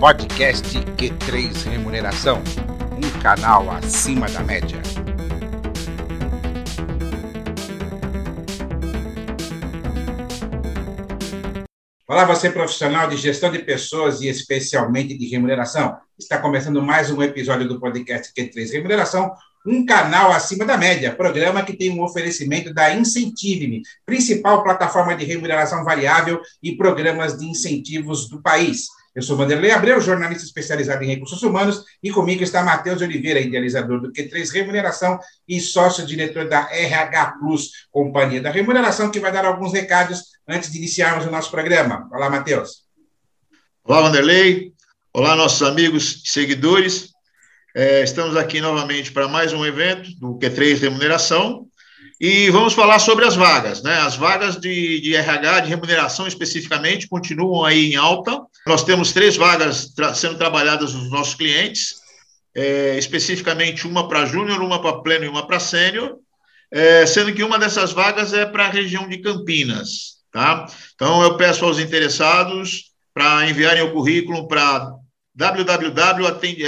Podcast Q3 Remuneração, um canal acima da média. Olá, você profissional de gestão de pessoas e especialmente de remuneração. Está começando mais um episódio do podcast Q3 Remuneração, um canal acima da média, programa que tem um oferecimento da Incentive-me, principal plataforma de remuneração variável e programas de incentivos do país. Eu sou Vanderlei Abreu, jornalista especializado em recursos humanos, e comigo está Matheus Oliveira, idealizador do Q3 Remuneração e sócio-diretor da RH Plus, Companhia da Remuneração, que vai dar alguns recados antes de iniciarmos o nosso programa. Olá, Matheus. Olá, Vanderlei. Olá, nossos amigos e seguidores. É, estamos aqui novamente para mais um evento do Q3 Remuneração. E vamos falar sobre as vagas, né? As vagas de, de RH, de remuneração especificamente, continuam aí em alta. Nós temos três vagas tra sendo trabalhadas nos nossos clientes, é, especificamente uma para júnior, uma para pleno e uma para sênior, é, sendo que uma dessas vagas é para a região de Campinas, tá? Então, eu peço aos interessados para enviarem o currículo para www atende,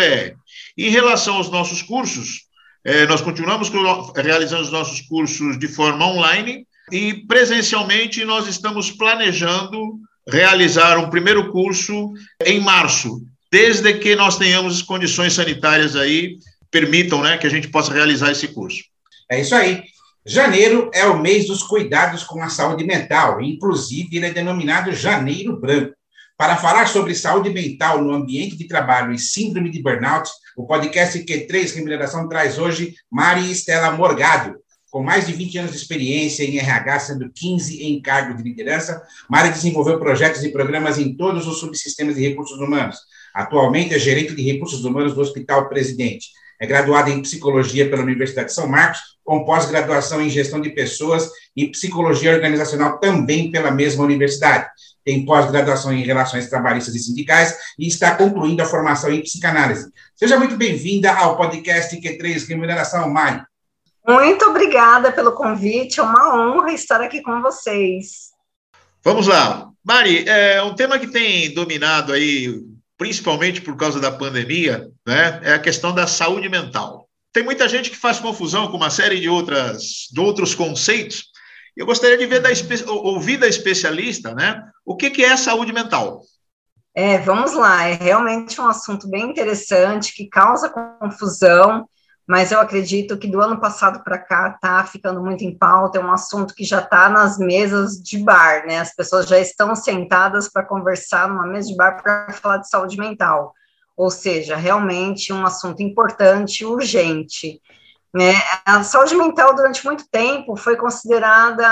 é. Em relação aos nossos cursos, é, nós continuamos realizando os nossos cursos de forma online e presencialmente nós estamos planejando realizar um primeiro curso em março, desde que nós tenhamos condições sanitárias aí permitam, né, que a gente possa realizar esse curso. É isso aí. Janeiro é o mês dos cuidados com a saúde mental, inclusive ele é denominado Janeiro Branco. Para falar sobre saúde mental no ambiente de trabalho e síndrome de burnout, o podcast Q3 Remuneração traz hoje Mari Estela Morgado. Com mais de 20 anos de experiência em RH, sendo 15 em cargo de liderança, Mari desenvolveu projetos e programas em todos os subsistemas de recursos humanos. Atualmente é gerente de recursos humanos do Hospital Presidente. É graduada em psicologia pela Universidade de São Marcos, com pós-graduação em gestão de pessoas e psicologia organizacional também pela mesma universidade tem pós-graduação em Relações Trabalhistas e Sindicais e está concluindo a formação em Psicanálise. Seja muito bem-vinda ao podcast Q3 Remuneração, Mari. Muito obrigada pelo convite, é uma honra estar aqui com vocês. Vamos lá. Mari, é um tema que tem dominado aí, principalmente por causa da pandemia, né, é a questão da saúde mental. Tem muita gente que faz confusão com uma série de, outras, de outros conceitos, eu gostaria de ver da, ouvir da especialista, né? O que, que é saúde mental? É, vamos lá, é realmente um assunto bem interessante que causa confusão, mas eu acredito que do ano passado para cá está ficando muito em pauta, é um assunto que já está nas mesas de bar, né? As pessoas já estão sentadas para conversar numa mesa de bar para falar de saúde mental. Ou seja, realmente um assunto importante, urgente. Né? A saúde mental, durante muito tempo, foi considerada,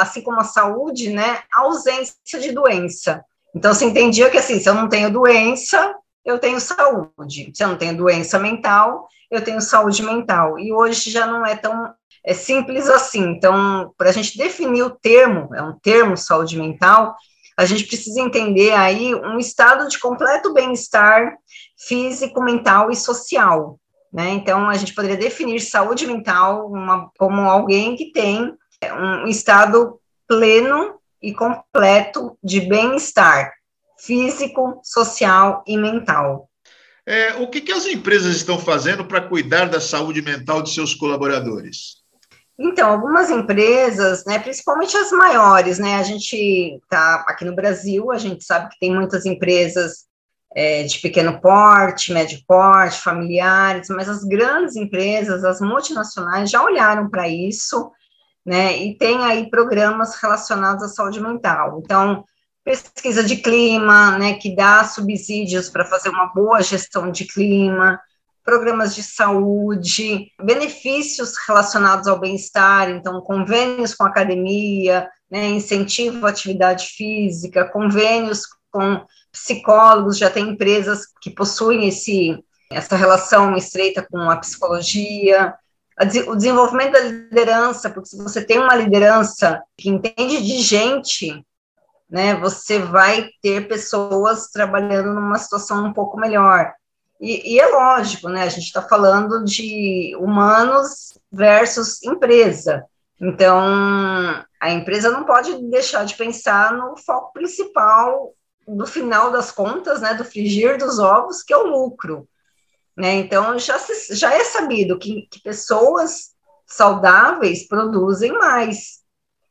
assim como a saúde, né, ausência de doença. Então, se entendia que, assim, se eu não tenho doença, eu tenho saúde. Se eu não tenho doença mental, eu tenho saúde mental. E hoje já não é tão é simples assim. Então, para a gente definir o termo, é um termo saúde mental, a gente precisa entender aí um estado de completo bem-estar físico, mental e social. Né? Então, a gente poderia definir saúde mental uma, como alguém que tem um estado pleno e completo de bem-estar físico, social e mental. É, o que, que as empresas estão fazendo para cuidar da saúde mental de seus colaboradores? Então, algumas empresas, né, principalmente as maiores, né, a gente está aqui no Brasil, a gente sabe que tem muitas empresas é, de pequeno porte, médio porte, familiares, mas as grandes empresas, as multinacionais já olharam para isso, né, e tem aí programas relacionados à saúde mental. Então, pesquisa de clima, né, que dá subsídios para fazer uma boa gestão de clima, programas de saúde, benefícios relacionados ao bem-estar, então convênios com academia, né, incentivo à atividade física, convênios com psicólogos, já tem empresas que possuem esse, essa relação estreita com a psicologia, o desenvolvimento da liderança, porque se você tem uma liderança que entende de gente, né, você vai ter pessoas trabalhando numa situação um pouco melhor. E, e é lógico, né, a gente está falando de humanos versus empresa. Então, a empresa não pode deixar de pensar no foco principal do final das contas, né, do frigir dos ovos, que é o lucro. Né? Então, já, se, já é sabido que, que pessoas saudáveis produzem mais.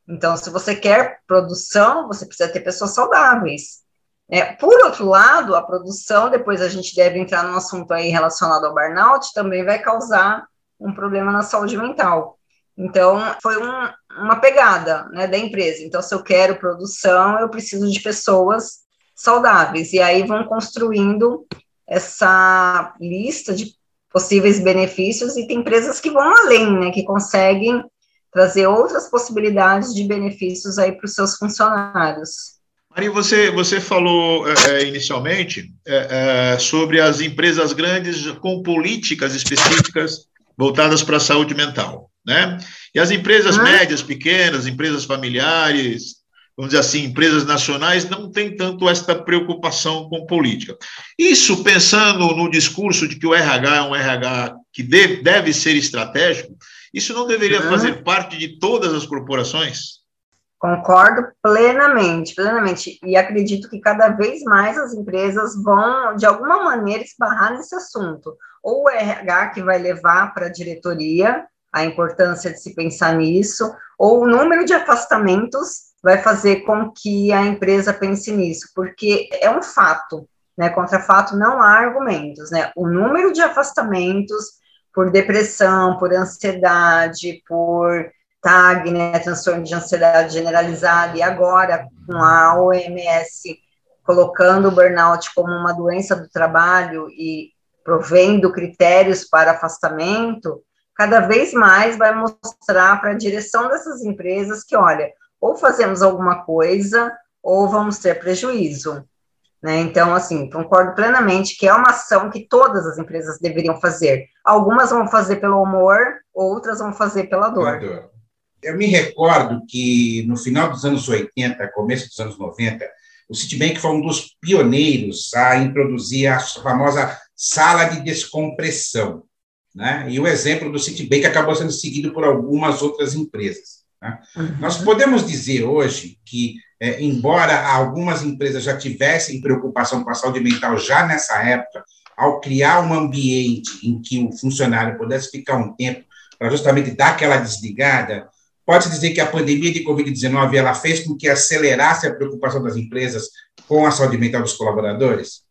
Então, se você quer produção, você precisa ter pessoas saudáveis. É, por outro lado, a produção, depois a gente deve entrar num assunto aí relacionado ao burnout, também vai causar um problema na saúde mental. Então, foi um, uma pegada né, da empresa. Então, se eu quero produção, eu preciso de pessoas saudáveis. E aí vão construindo essa lista de possíveis benefícios, e tem empresas que vão além, né, que conseguem trazer outras possibilidades de benefícios aí para os seus funcionários. Maria, você, você falou é, é, inicialmente é, é, sobre as empresas grandes com políticas específicas voltadas para a saúde mental, né? E as empresas médias, pequenas, empresas familiares, vamos dizer assim, empresas nacionais não têm tanto esta preocupação com política. Isso pensando no discurso de que o RH é um RH que deve, deve ser estratégico, isso não deveria uhum. fazer parte de todas as corporações? Concordo plenamente, plenamente. E acredito que cada vez mais as empresas vão, de alguma maneira, esbarrar nesse assunto. Ou o RH que vai levar para a diretoria a importância de se pensar nisso, ou o número de afastamentos vai fazer com que a empresa pense nisso, porque é um fato, né? Contra fato não há argumentos, né? O número de afastamentos por depressão, por ansiedade, por TAG, né, transtorno de ansiedade generalizada, e agora com a OMS colocando o burnout como uma doença do trabalho e provendo critérios para afastamento, cada vez mais vai mostrar para a direção dessas empresas que, olha, ou fazemos alguma coisa ou vamos ter prejuízo. Né? Então, assim, concordo plenamente que é uma ação que todas as empresas deveriam fazer. Algumas vão fazer pelo humor, outras vão fazer pela dor. Eu me recordo que no final dos anos 80, começo dos anos 90, o Citibank foi um dos pioneiros a introduzir a famosa sala de descompressão. Né? E o exemplo do Citibank acabou sendo seguido por algumas outras empresas. Né? Uhum. Nós podemos dizer hoje que, é, embora algumas empresas já tivessem preocupação com a saúde mental já nessa época, ao criar um ambiente em que o funcionário pudesse ficar um tempo para justamente dar aquela desligada, pode-se dizer que a pandemia de Covid-19 ela fez com que acelerasse a preocupação das empresas com a saúde mental dos colaboradores?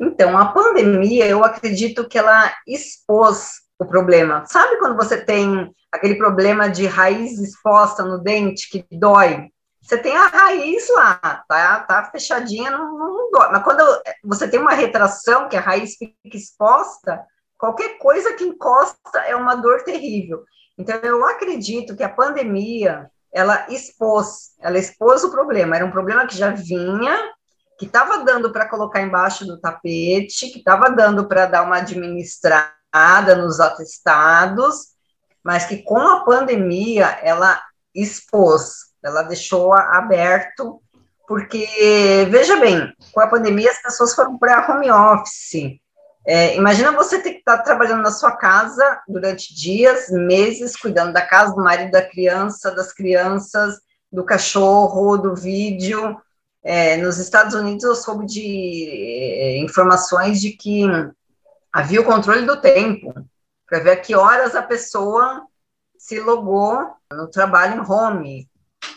Então, a pandemia, eu acredito que ela expôs o problema. Sabe quando você tem aquele problema de raiz exposta no dente que dói? Você tem a raiz lá, tá, tá fechadinha, não, não dói. Mas quando você tem uma retração, que a raiz fica exposta, qualquer coisa que encosta é uma dor terrível. Então, eu acredito que a pandemia, ela expôs, ela expôs o problema. Era um problema que já vinha, que estava dando para colocar embaixo do tapete, que estava dando para dar uma administrada, nos atestados, mas que com a pandemia ela expôs, ela deixou aberto, porque, veja bem, com a pandemia as pessoas foram para home office. É, imagina você ter que estar tá trabalhando na sua casa durante dias, meses, cuidando da casa, do marido, da criança, das crianças, do cachorro, do vídeo. É, nos Estados Unidos eu soube de é, informações de que havia o controle do tempo, para ver a que horas a pessoa se logou no trabalho em home.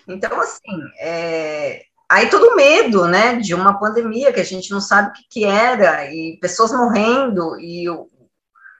Então, assim, é... aí todo medo, né, de uma pandemia que a gente não sabe o que, que era, e pessoas morrendo, e o...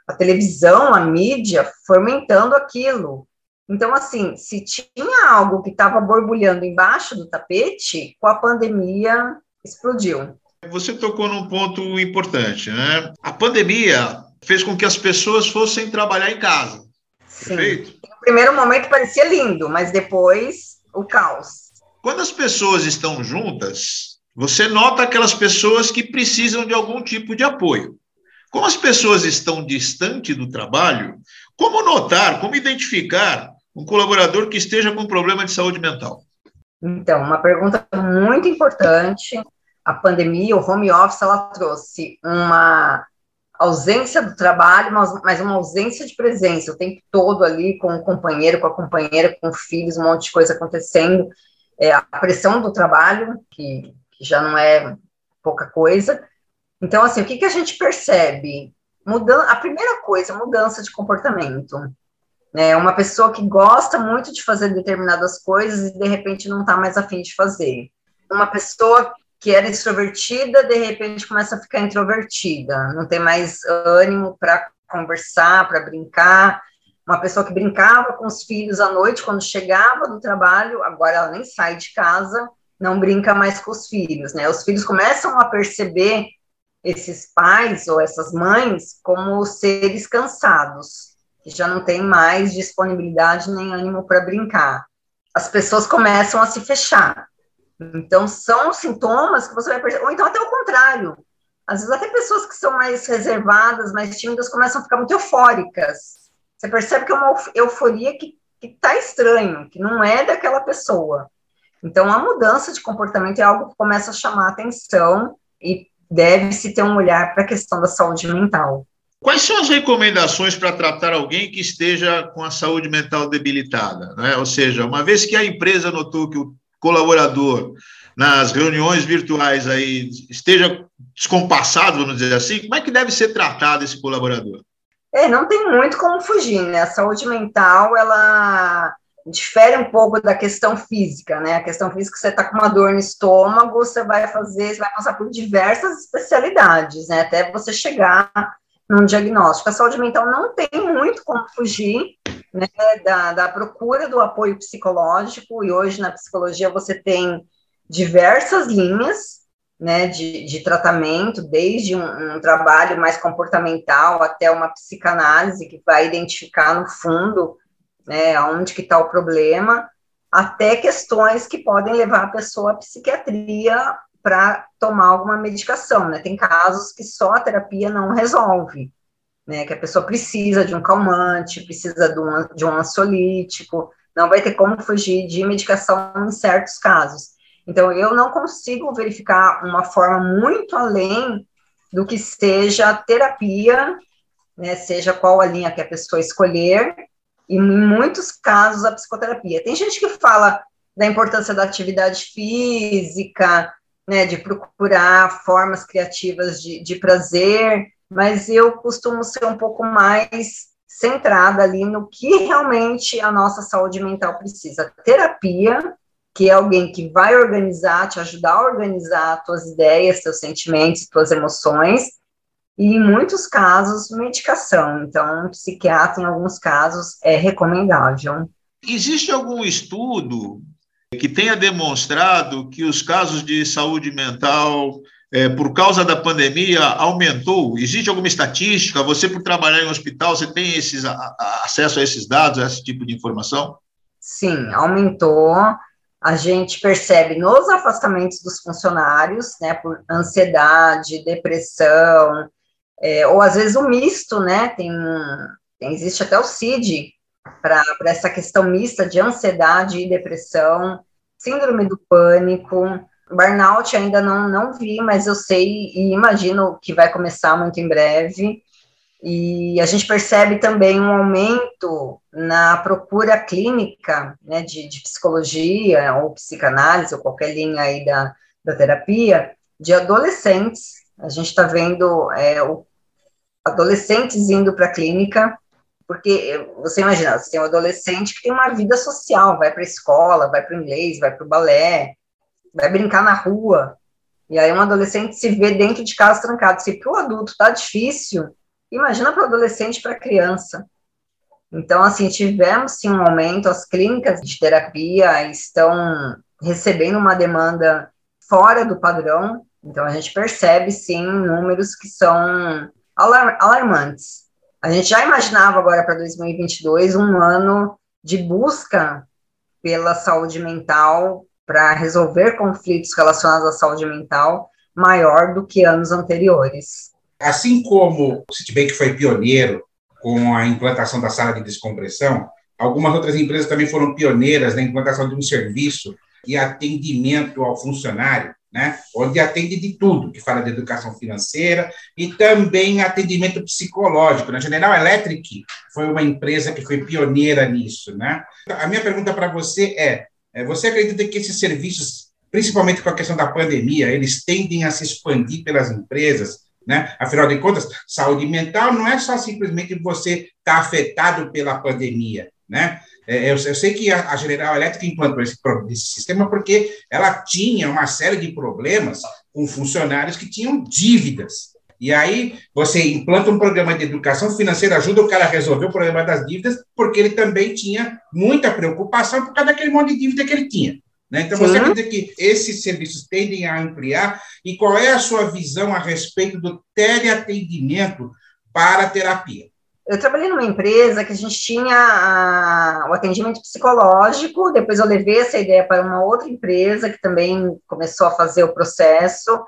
a televisão, a mídia, fomentando aquilo. Então, assim, se tinha algo que estava borbulhando embaixo do tapete, com a pandemia explodiu. Você tocou num ponto importante, né? A pandemia fez com que as pessoas fossem trabalhar em casa. Sim. Perfeito? No primeiro momento parecia lindo, mas depois o caos. Quando as pessoas estão juntas, você nota aquelas pessoas que precisam de algum tipo de apoio. Como as pessoas estão distante do trabalho, como notar, como identificar um colaborador que esteja com problema de saúde mental? Então, uma pergunta muito importante a pandemia, o home office, ela trouxe uma, ausência do trabalho, mas uma ausência de presença o tempo todo ali com o companheiro, com a companheira, com filhos, um monte de coisa acontecendo. É, a pressão do trabalho, que, que, já não é pouca coisa. Então, assim, o que, que a gente percebe? Mudan a primeira coisa, mudança de comportamento. Né? Uma pessoa que gosta muito de fazer determinadas coisas e de repente não está mais afim de fazer. Uma pessoa que era extrovertida, de repente começa a ficar introvertida, não tem mais ânimo para conversar, para brincar. Uma pessoa que brincava com os filhos à noite, quando chegava do trabalho, agora ela nem sai de casa, não brinca mais com os filhos, né? Os filhos começam a perceber esses pais ou essas mães como seres cansados, que já não tem mais disponibilidade nem ânimo para brincar. As pessoas começam a se fechar, então, são sintomas que você vai perceber, ou então até o contrário. Às vezes, até pessoas que são mais reservadas, mais tímidas, começam a ficar muito eufóricas. Você percebe que é uma euforia que está estranho, que não é daquela pessoa. Então, a mudança de comportamento é algo que começa a chamar atenção e deve-se ter um olhar para a questão da saúde mental. Quais são as recomendações para tratar alguém que esteja com a saúde mental debilitada? Né? Ou seja, uma vez que a empresa notou que o colaborador nas reuniões virtuais aí esteja descompassado, vamos dizer assim, como é que deve ser tratado esse colaborador? É, não tem muito como fugir, né? A saúde mental, ela difere um pouco da questão física, né? A questão física, você está com uma dor no estômago, você vai fazer, você vai passar por diversas especialidades, né? Até você chegar num diagnóstico. A saúde mental não tem muito como fugir né, da, da procura do apoio psicológico, e hoje na psicologia você tem diversas linhas né, de, de tratamento, desde um, um, trabalho mais comportamental até uma psicanálise que vai identificar no fundo né, onde que está o problema, até questões que podem levar a pessoa à psiquiatria para tomar alguma medicação, né? Tem casos que só a terapia não resolve, né? Que a pessoa precisa de um calmante, precisa de um, de um ansiolítico, não vai ter como fugir de medicação em certos casos. Então, eu não consigo verificar uma forma muito além do que seja terapia, né, seja qual a linha que a pessoa escolher, e em muitos casos a psicoterapia. Tem gente que fala da importância da atividade física, né, de procurar formas criativas de, de prazer, mas eu costumo ser um pouco mais centrada ali no que realmente a nossa saúde mental precisa. Terapia, que é alguém que vai organizar, te ajudar a organizar tuas ideias, teus sentimentos, tuas emoções, e em muitos casos, medicação. Então, um psiquiatra, em alguns casos, é recomendável. Existe algum estudo que tenha demonstrado que os casos de saúde mental, é, por causa da pandemia, aumentou? Existe alguma estatística? Você, por trabalhar em um hospital, você tem esses, a, a, acesso a esses dados, a esse tipo de informação? Sim, aumentou. A gente percebe nos afastamentos dos funcionários, né, por ansiedade, depressão, é, ou às vezes o misto, né, tem, tem existe até o CID, para essa questão mista de ansiedade e depressão, síndrome do pânico, burnout ainda não, não vi, mas eu sei e imagino que vai começar muito em breve. E a gente percebe também um aumento na procura clínica né, de, de psicologia ou psicanálise ou qualquer linha aí da, da terapia de adolescentes. A gente está vendo é, o, adolescentes indo para a clínica porque você imagina, você tem um adolescente que tem uma vida social, vai para a escola, vai para o inglês, vai para o balé, vai brincar na rua. E aí um adolescente se vê dentro de casa trancado. Se para o adulto está difícil, imagina para o adolescente para a criança. Então, assim, tivemos sim um aumento, as clínicas de terapia estão recebendo uma demanda fora do padrão, então a gente percebe sim números que são alarmantes. A gente já imaginava agora para 2022 um ano de busca pela saúde mental para resolver conflitos relacionados à saúde mental maior do que anos anteriores. Assim como o Citibank foi pioneiro com a implantação da sala de descompressão, algumas outras empresas também foram pioneiras na implantação de um serviço e atendimento ao funcionário né, onde atende de tudo, que fala de educação financeira e também atendimento psicológico. Na General Electric foi uma empresa que foi pioneira nisso. Né? A minha pergunta para você é, você acredita que esses serviços, principalmente com a questão da pandemia, eles tendem a se expandir pelas empresas? Né? Afinal de contas, saúde mental não é só simplesmente você estar tá afetado pela pandemia. Né? É, eu, eu, sei que a, a, General Elétrica implantou esse, esse, sistema porque ela tinha uma série de problemas com funcionários que tinham dívidas. E aí você implanta um programa de educação financeira, ajuda o cara a resolver o problema das dívidas, porque ele também tinha muita preocupação por causa daquele monte de dívida que ele tinha. Né? Então, você acredita que esses serviços tendem a ampliar? E qual é a sua visão a respeito do teleatendimento para a terapia? eu trabalhei numa empresa que a gente tinha a, o atendimento psicológico, depois eu levei essa ideia para uma outra empresa que também começou a fazer o processo,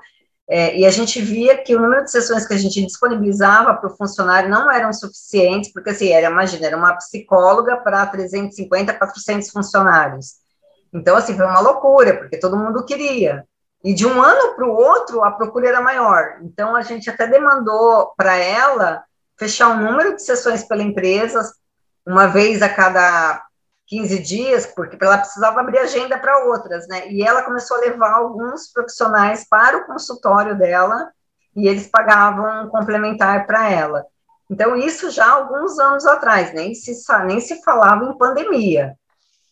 é, e a gente via que o número de sessões que a gente disponibilizava para o funcionário não eram suficientes, porque assim, era, imagina, era uma psicóloga para 350, 400 funcionários. Então, assim, foi uma loucura, porque todo mundo queria. E de um ano para o outro, a procura era maior. Então, a gente até demandou para ela fechar um número de sessões pela empresa, uma vez a cada 15 dias, porque ela precisava abrir agenda para outras, né? E ela começou a levar alguns profissionais para o consultório dela e eles pagavam um complementar para ela. Então, isso já há alguns anos atrás, nem se, nem se falava em pandemia.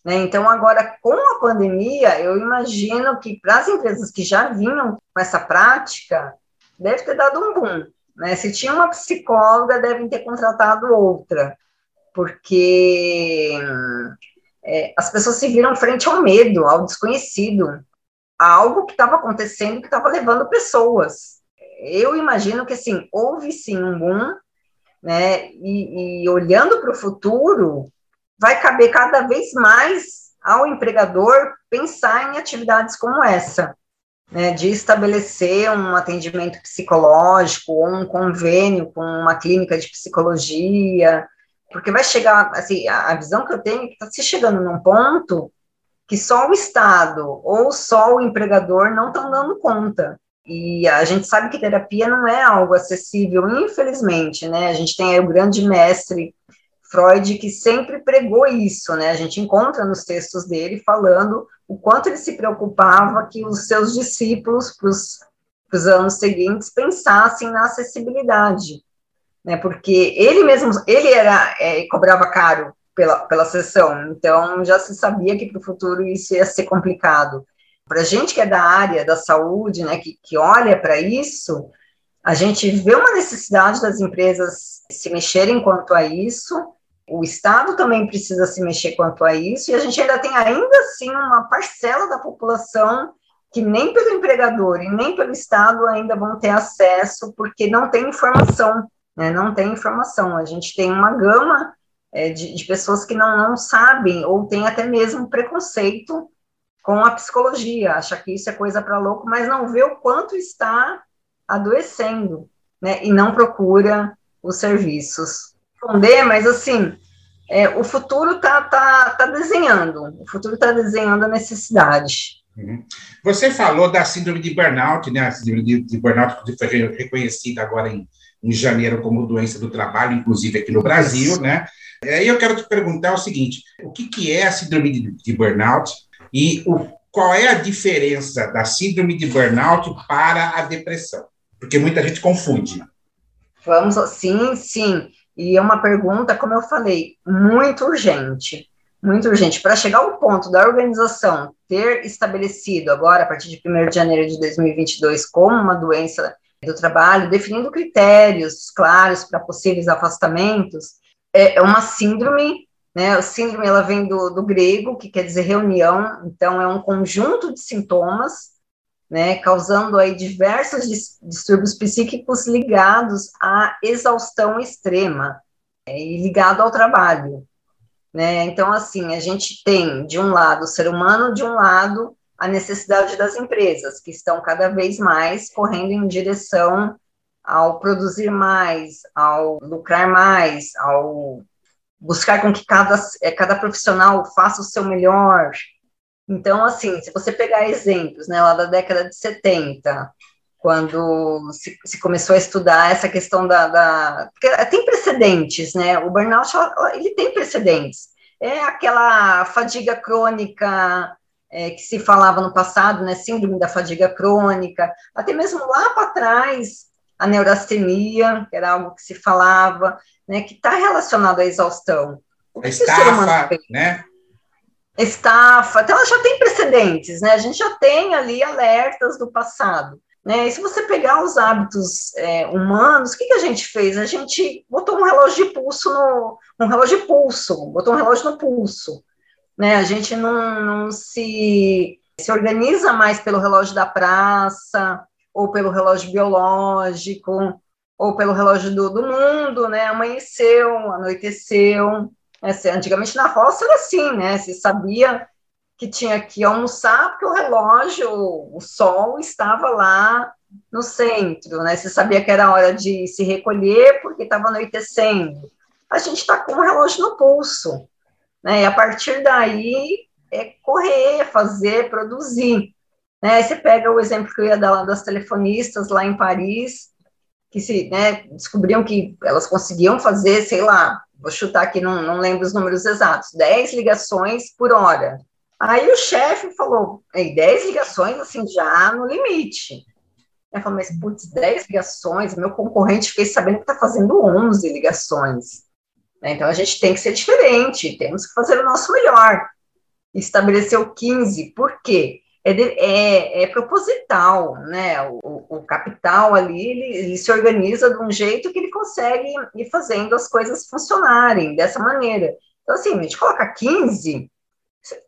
Né? Então, agora, com a pandemia, eu imagino que para as empresas que já vinham com essa prática, deve ter dado um boom. Né? Se tinha uma psicóloga, devem ter contratado outra, porque é, as pessoas se viram frente ao medo, ao desconhecido, a algo que estava acontecendo que estava levando pessoas. Eu imagino que, assim, houve sim um boom, né, e, e olhando para o futuro, vai caber cada vez mais ao empregador pensar em atividades como essa né, de estabelecer um atendimento psicológico ou um convênio com uma clínica de psicologia, porque vai chegar, assim, a, visão que eu tenho é que está se chegando num ponto que só o Estado ou só o empregador não estão dando conta. E a gente sabe que terapia não é algo acessível, infelizmente, né? A gente tem aí o grande mestre Freud que sempre pregou isso, né? A gente encontra nos textos dele falando o quanto ele se preocupava que os seus discípulos, para os anos seguintes, pensassem na acessibilidade, né? Porque ele mesmo, ele era, é, cobrava caro pela, pela sessão, então já se sabia que para o futuro isso ia ser complicado. Para a gente que é da área da saúde, né, que, que olha para isso, a gente vê uma necessidade das empresas se mexerem quanto a isso, o Estado também precisa se mexer quanto a isso, e a gente ainda tem ainda assim uma parcela da população que nem pelo empregador e nem pelo Estado ainda vão ter acesso, porque não tem informação, né? não tem informação. A gente tem uma gama é, de, de, pessoas que não, não sabem, ou tem até mesmo preconceito com a psicologia, acha que isso é coisa para louco, mas não vê o quanto está adoecendo, né? e não procura os serviços responder, mas assim, é, o futuro está tá, tá desenhando, o futuro está desenhando a necessidade. Uhum. Você falou da síndrome de burnout, né? A síndrome de burnout que foi reconhecida agora em, em janeiro como doença do trabalho, inclusive aqui no Brasil, né? E aí eu quero te perguntar o seguinte: o que, que é a síndrome de, de burnout e o, qual é a diferença da síndrome de burnout para a depressão? Porque muita gente confunde. Vamos, sim, sim. E é uma pergunta, como eu falei, muito urgente, muito urgente. Para chegar ao ponto da organização ter estabelecido agora, a partir de 1 de janeiro de 2022, como uma doença do trabalho, definindo critérios claros para possíveis afastamentos, é, é uma síndrome, né? A síndrome ela vem do, do grego, que quer dizer reunião, então é um conjunto de sintomas né, causando aí diversos distúrbios psíquicos ligados à exaustão extrema é, e ligado ao trabalho. Né? Então, assim, a gente tem, de um lado, o ser humano, de um lado, a necessidade das empresas, que estão cada vez mais correndo em direção ao produzir mais, ao lucrar mais, ao buscar com que cada, é, cada profissional faça o seu melhor, Então, assim, se você pegar exemplos, né, lá da década de 70, quando se, se começou a estudar essa questão da, da, tem precedentes, né, o burnout, ele tem precedentes, é aquela fadiga crônica é, que se falava no passado, né, síndrome da fadiga crônica, até mesmo lá para trás, a neurastemia, que era algo que se falava, né, que está relacionado à exaustão. O que estafa, né? Estafa, então ela já tem precedentes, né, a gente já tem ali alertas do passado. Né? E se você pegar os hábitos é, humanos, o que, que a gente fez? A gente botou um relógio de pulso no um relógio de pulso, botou um relógio no pulso né? A gente não, não se, se organiza mais pelo relógio da praça, ou pelo relógio biológico, ou pelo relógio do, do mundo, né? Amanheceu, anoiteceu. Né? Antigamente na roça era assim, né? Sabia que tinha que almoçar porque o relógio, o sol estava lá no centro, né? Você sabia que era hora de se recolher porque estava anoitecendo. A gente está com o relógio no pulso. Né? E a partir daí é correr, fazer, produzir. Né? Aí você pega o exemplo que eu ia dar lá das telefonistas lá em Paris, que se né, descobriam que elas conseguiam fazer, sei lá, vou chutar aqui, não, não lembro os números exatos, 10 ligações por hora. Aí o chefe falou, 10 ligações, assim, já no limite. Eu falei, mas, putz, 10 ligações, meu concorrente fez sabendo que está fazendo 11 ligações. Né? Então, a gente tem que ser diferente, temos que fazer o nosso melhor. Estabeleceu 15, por quê? É, de, é, é, proposital, né? O, o capital ali ele, ele, se organiza de um jeito que ele consegue ir fazendo as coisas funcionarem dessa maneira. Então, assim, a gente coloca 15,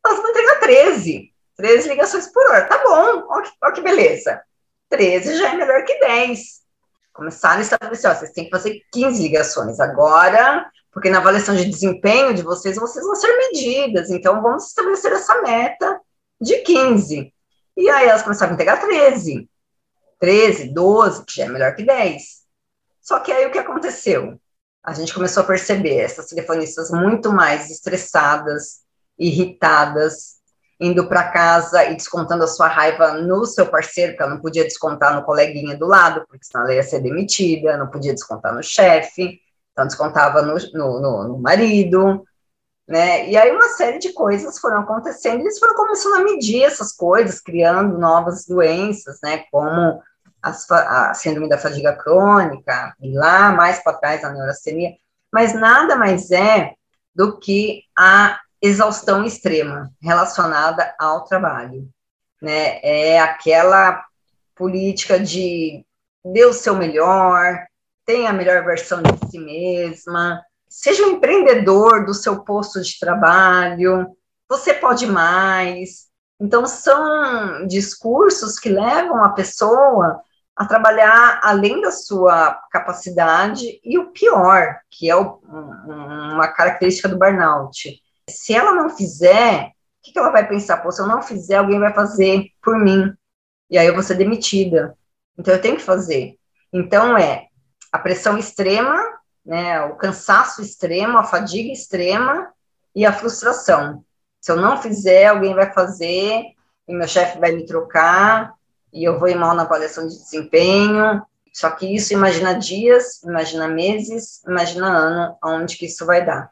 nós vamos entregar 13, 13 ligações por hora. Tá bom, olha que, ó que beleza. 13 já é melhor que 10. Começaram a estabelecer, vocês têm que fazer 15 ligações. Agora, porque na avaliação de desempenho de vocês, vocês vão ser medidas, então vamos estabelecer essa meta de 15. E aí elas começaram a entregar 13, 13, 12, que já é melhor que 10. Só que aí o que aconteceu? A gente começou a perceber essas telefonistas muito mais estressadas, irritadas, indo para casa e descontando a sua raiva no seu parceiro, porque ela não podia descontar no coleguinha do lado, porque senão ela ia ser demitida, não podia descontar no chefe então descontava no, no, no, no marido, né? E aí uma série de coisas foram acontecendo, eles foram começando a medir essas coisas, criando novas doenças, né? Como as, a síndrome da fadiga crônica, e lá mais para trás a neurastenia, mas nada mais é do que a exaustão extrema relacionada ao trabalho, né? É aquela política de dê o seu melhor, tenha a melhor versão de si mesma, seja um empreendedor do seu posto de trabalho, você pode mais. Então, são discursos que levam a pessoa a trabalhar além da sua capacidade e o pior, que é o, uma característica do burnout. Se ela não fizer, o que, que ela vai pensar? Pô, se eu não fizer, alguém vai fazer por mim. E aí eu vou ser demitida. Então eu tenho que fazer. Então é a pressão extrema, né, o cansaço extremo, a fadiga extrema e a frustração. Se eu não fizer, alguém vai fazer, e meu chefe vai me trocar, e eu vou ir mal na avaliação de desempenho. Só que isso imagina dias, imagina meses, imagina ano, aonde que isso vai dar.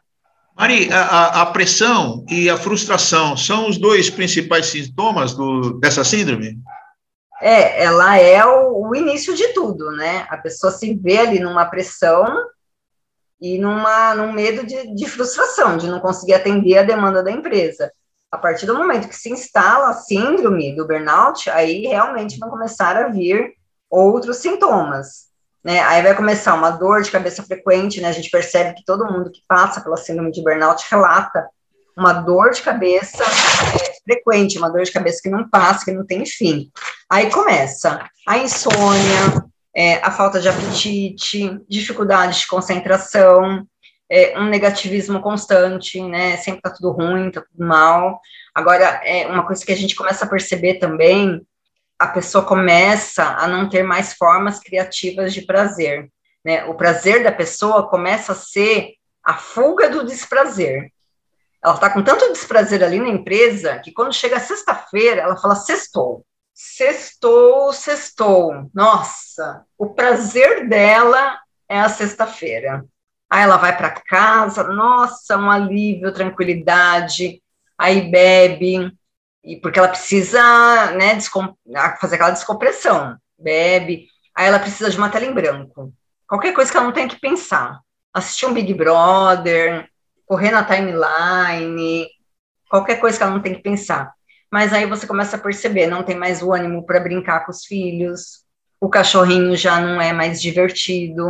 Mari, a, a, pressão e a frustração são os dois principais sintomas do, dessa síndrome? É, ela é o, o, início de tudo, né? A pessoa se vê ali numa pressão e numa, num medo de, de frustração, de não conseguir atender a demanda da empresa. A partir do momento que se instala a síndrome do burnout, aí realmente vão começar a vir outros sintomas. Né? Aí vai começar uma dor de cabeça frequente, né? A gente percebe que todo mundo que passa pela síndrome de burnout relata uma dor de cabeça é, frequente, uma dor de cabeça que não passa, que não tem fim. Aí começa a insônia, é, a falta de apetite, dificuldade de concentração, é, um negativismo constante, né? Sempre tá tudo ruim, tá tudo mal. Agora, é uma coisa que a gente começa a perceber também, a pessoa começa a não ter mais formas criativas de prazer. Né? O prazer da pessoa começa a ser a fuga do desprazer. Ela está com tanto desprazer ali na empresa que quando chega sexta-feira, ela fala sextou. Sextou, sextou. Nossa, o prazer dela é a sexta-feira. Aí ela vai para casa, nossa, um alívio, tranquilidade. Aí bebe, e porque ela precisa né, fazer aquela descompressão. Bebe, aí ela precisa de uma tela em branco. Qualquer coisa que ela não tenha que pensar. Assistir um Big Brother, correr na timeline, qualquer coisa que ela não tem que pensar. Mas aí você começa a perceber, não tem mais o ânimo para brincar com os filhos, o cachorrinho já não é mais divertido,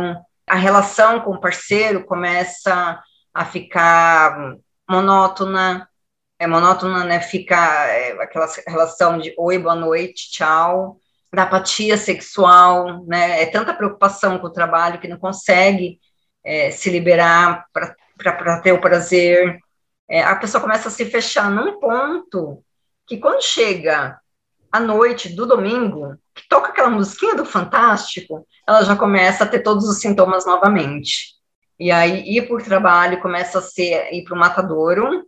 a relação com o parceiro começa a ficar monótona, é monótona, né? Fica é, aquela relação de oi, boa noite, tchau, da apatia sexual, né? É tanta preocupação com o trabalho que não consegue é, se liberar para ter o prazer. É, a pessoa começa a se fechar num ponto que quando chega à noite do domingo, que toca aquela musiquinha do Fantástico, ela já começa a ter todos os sintomas novamente. E aí, ir o trabalho começa a ser ir para o matadouro,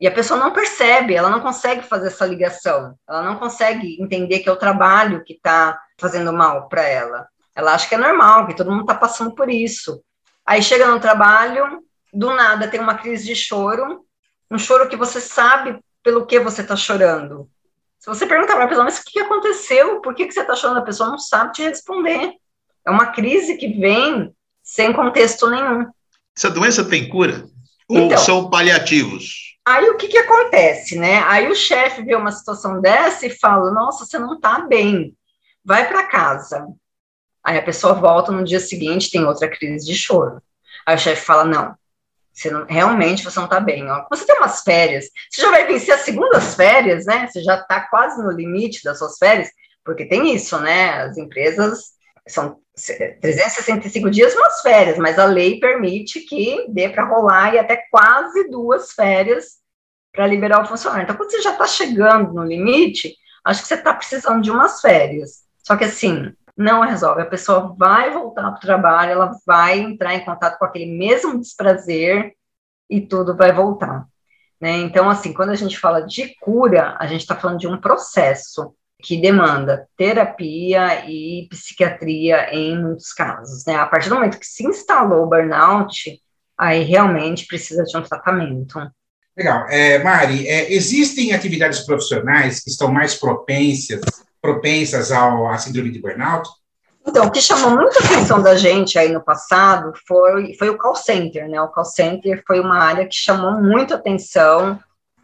e a pessoa não percebe, ela não consegue fazer essa ligação, ela não consegue entender que é o trabalho que está fazendo mal para ela. Ela acha que é normal, que todo mundo está passando por isso. Aí chega no trabalho, do nada tem uma crise de choro, um choro que você sabe pelo que você está chorando. Se você perguntar para a pessoa, mas o que aconteceu? Por que, que você está chorando? A pessoa não sabe te responder. É uma crise que vem sem contexto nenhum. Essa doença tem cura? Então, Ou são paliativos? Aí o que, que acontece, né? Aí o chefe vê uma situação dessa e fala: Nossa, você não está bem, vai para casa. Aí a pessoa volta no dia seguinte, tem outra crise de choro. Aí o chefe fala: Não, você não, realmente você não está bem. Ó. Você tem umas férias, você já vai vencer as segundas férias, né? Você já está quase no limite das suas férias, porque tem isso, né? As empresas são 365 dias umas férias, mas a lei permite que dê para rolar e até quase duas férias para liberar o funcionário. Então, quando você já está chegando no limite, acho que você está precisando de umas férias. Só que assim, não resolve. A pessoa vai voltar para o trabalho, ela vai entrar em contato com aquele mesmo desprazer e tudo vai voltar. Né? Então, assim, quando a gente fala de cura, a gente está falando de um processo que demanda terapia e psiquiatria em muitos casos, né? A partir do momento que se instalou o burnout, aí realmente precisa de um tratamento. Legal. É, Mari, é, existem atividades profissionais que estão mais propensas, propensas ao, à síndrome de burnout? Então, o que chamou muita atenção da gente aí no passado foi, foi o call center, né? O call center foi uma área que chamou muito atenção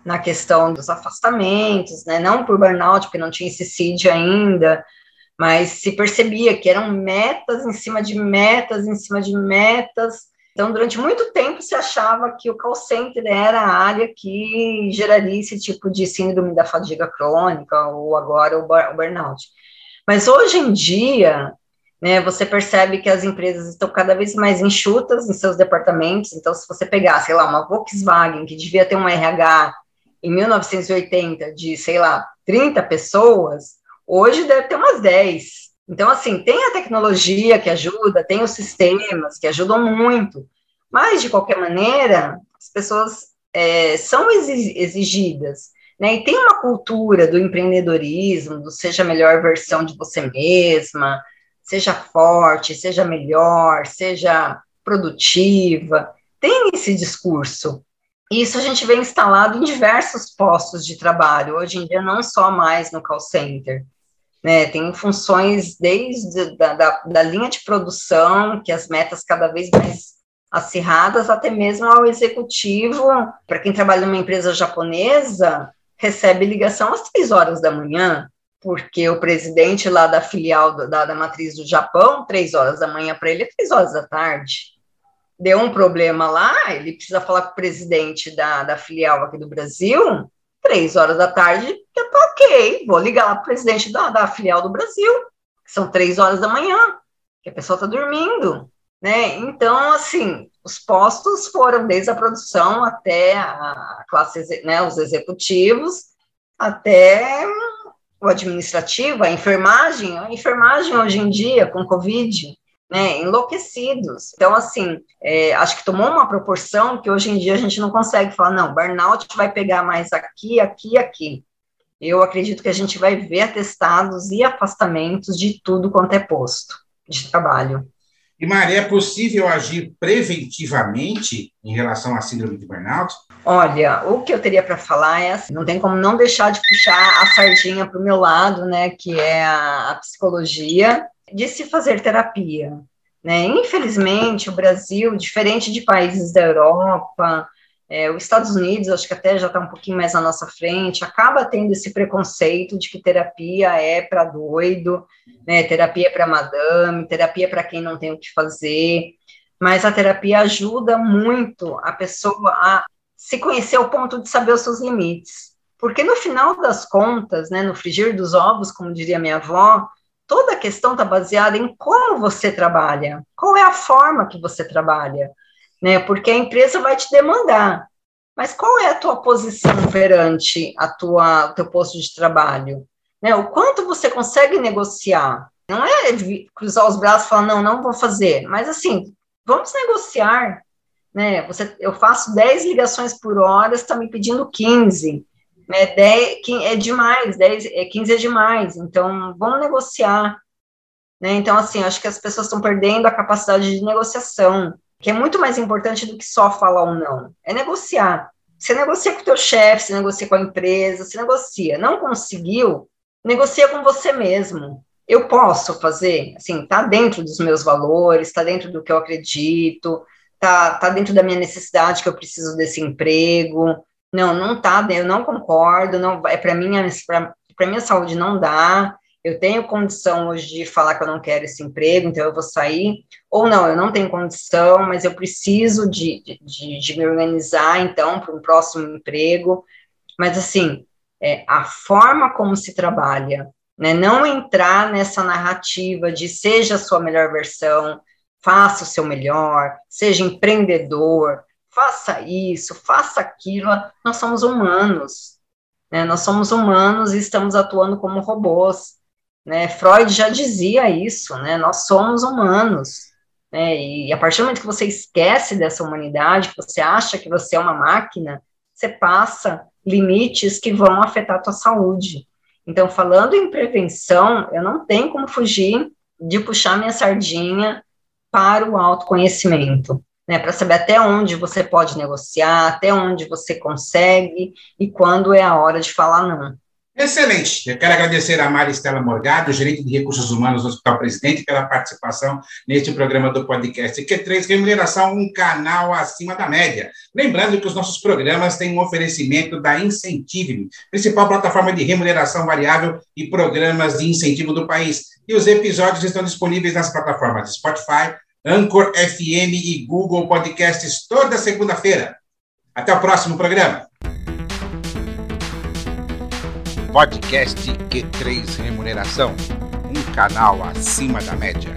na questão dos afastamentos, né? Não por burnout, porque não tinha esse CID ainda, mas se percebia que eram metas em cima de metas, em cima de metas. Então, durante muito tempo se achava que o call center era a área que geraria esse tipo de síndrome da fadiga crônica, ou agora o burnout. Mas hoje em dia, né, você percebe que as empresas estão cada vez mais enxutas em seus departamentos. Então, se você pegar, sei lá, uma Volkswagen, que devia ter um RH em 1980 de, sei lá, 30 pessoas, hoje deve ter umas 10. Então, assim, tem a tecnologia que ajuda, tem os sistemas que ajudam muito, mas, de qualquer maneira, as pessoas é, são exigidas, né? E tem uma cultura do empreendedorismo, do seja a melhor versão de você mesma, seja forte, seja melhor, seja produtiva. Tem esse discurso, isso a gente vê instalado em diversos postos de trabalho, hoje em dia não só mais no call center, né, tem funções desde da, da, da linha de produção, que as metas cada vez mais acirradas, até mesmo ao executivo, para quem trabalha numa empresa japonesa, recebe ligação às três horas da manhã, porque o presidente lá da filial da, da matriz do Japão, três horas da manhã para ele é três horas da tarde deu um problema lá, ele precisa falar com o presidente da, da filial aqui do Brasil, três horas da tarde, eu tô ok, vou ligar lá para o presidente da, da filial do Brasil, que são três horas da manhã, que a pessoa está dormindo, né? Então, assim, os postos foram desde a produção até a classe, né, os executivos, até o administrativo, a enfermagem, a enfermagem hoje em dia, com Covid, né, enlouquecidos. Então, assim, é, acho que tomou uma proporção que hoje em dia a gente não consegue falar, não, burnout vai pegar mais aqui, aqui, aqui. Eu acredito que a gente vai ver atestados e afastamentos de tudo quanto é posto de trabalho. E Maria, é possível agir preventivamente em relação à síndrome de burnout? Olha, o que eu teria para falar é assim, não tem como não deixar de puxar a sardinha para o meu lado, né, que é a, a psicologia, de se fazer terapia. Né? Infelizmente, o Brasil, diferente de países da Europa, é, os Estados Unidos, acho que até já está um pouquinho mais à nossa frente, acaba tendo esse preconceito de que terapia é para doido, né? terapia é para madame, terapia é para quem não tem o que fazer, mas a terapia ajuda muito a pessoa a se conhecer ao ponto de saber os seus limites. Porque no final das contas, né, no frigir dos ovos, como diria minha avó, toda a questão está baseada em como você trabalha, qual é a forma que você trabalha, né? Porque a empresa vai te demandar. Mas qual é a tua posição perante a tua, o teu posto de trabalho? Né? O quanto você consegue negociar? Não é cruzar os braços e falar, não, não vou fazer. Mas, assim, vamos negociar. Né? Você, eu faço 10 ligações por hora, está me pedindo 15 né, 10, é demais, 10, 15 é, é demais, então vamos negociar. Né? Então, assim, acho que as pessoas estão perdendo a capacidade de negociação, que é muito mais importante do que só falar ou não, é negociar. Você negocia com o teu chefe, você negocia com a empresa, você negocia. Não conseguiu, negocia com você mesmo. Eu posso fazer, assim, tá dentro dos meus valores, tá dentro do que eu acredito, tá, tá dentro da minha necessidade que eu preciso desse emprego, não, não tá, eu não concordo, não é para minha para minha saúde não dá. Eu tenho condição hoje de falar que eu não quero esse emprego, então eu vou sair. Ou não, eu não tenho condição, mas eu preciso de, de, de me organizar, então, para um próximo emprego. Mas, assim, é, a forma como se trabalha, né, não entrar nessa narrativa de seja a sua melhor versão, faça o seu melhor, seja empreendedor, faça isso, faça aquilo. Nós somos humanos, né? Nós somos humanos e estamos atuando como robôs, né? Freud já dizia isso, né? Nós somos humanos, né? E a partir do momento que você esquece dessa humanidade, que você acha que você é uma máquina, você passa limites que vão afetar a tua saúde. Então, falando em prevenção, eu não tenho como fugir de puxar minha sardinha para o autoconhecimento né, para saber até onde você pode negociar, até onde você consegue e quando é a hora de falar não. Excelente. Eu quero agradecer a Mari Estela Morgado, gerente de recursos humanos do Hospital Presidente, pela participação neste programa do podcast Q3 Remuneração, um canal acima da média. Lembrando que os nossos programas têm um oferecimento da Incentive, principal plataforma de remuneração variável e programas de incentivo do país. E os episódios estão disponíveis nas plataformas Spotify, Anchor FM e Google Podcasts toda segunda-feira. Até o próximo programa. Podcast Q3 Remuneração, um canal acima da média.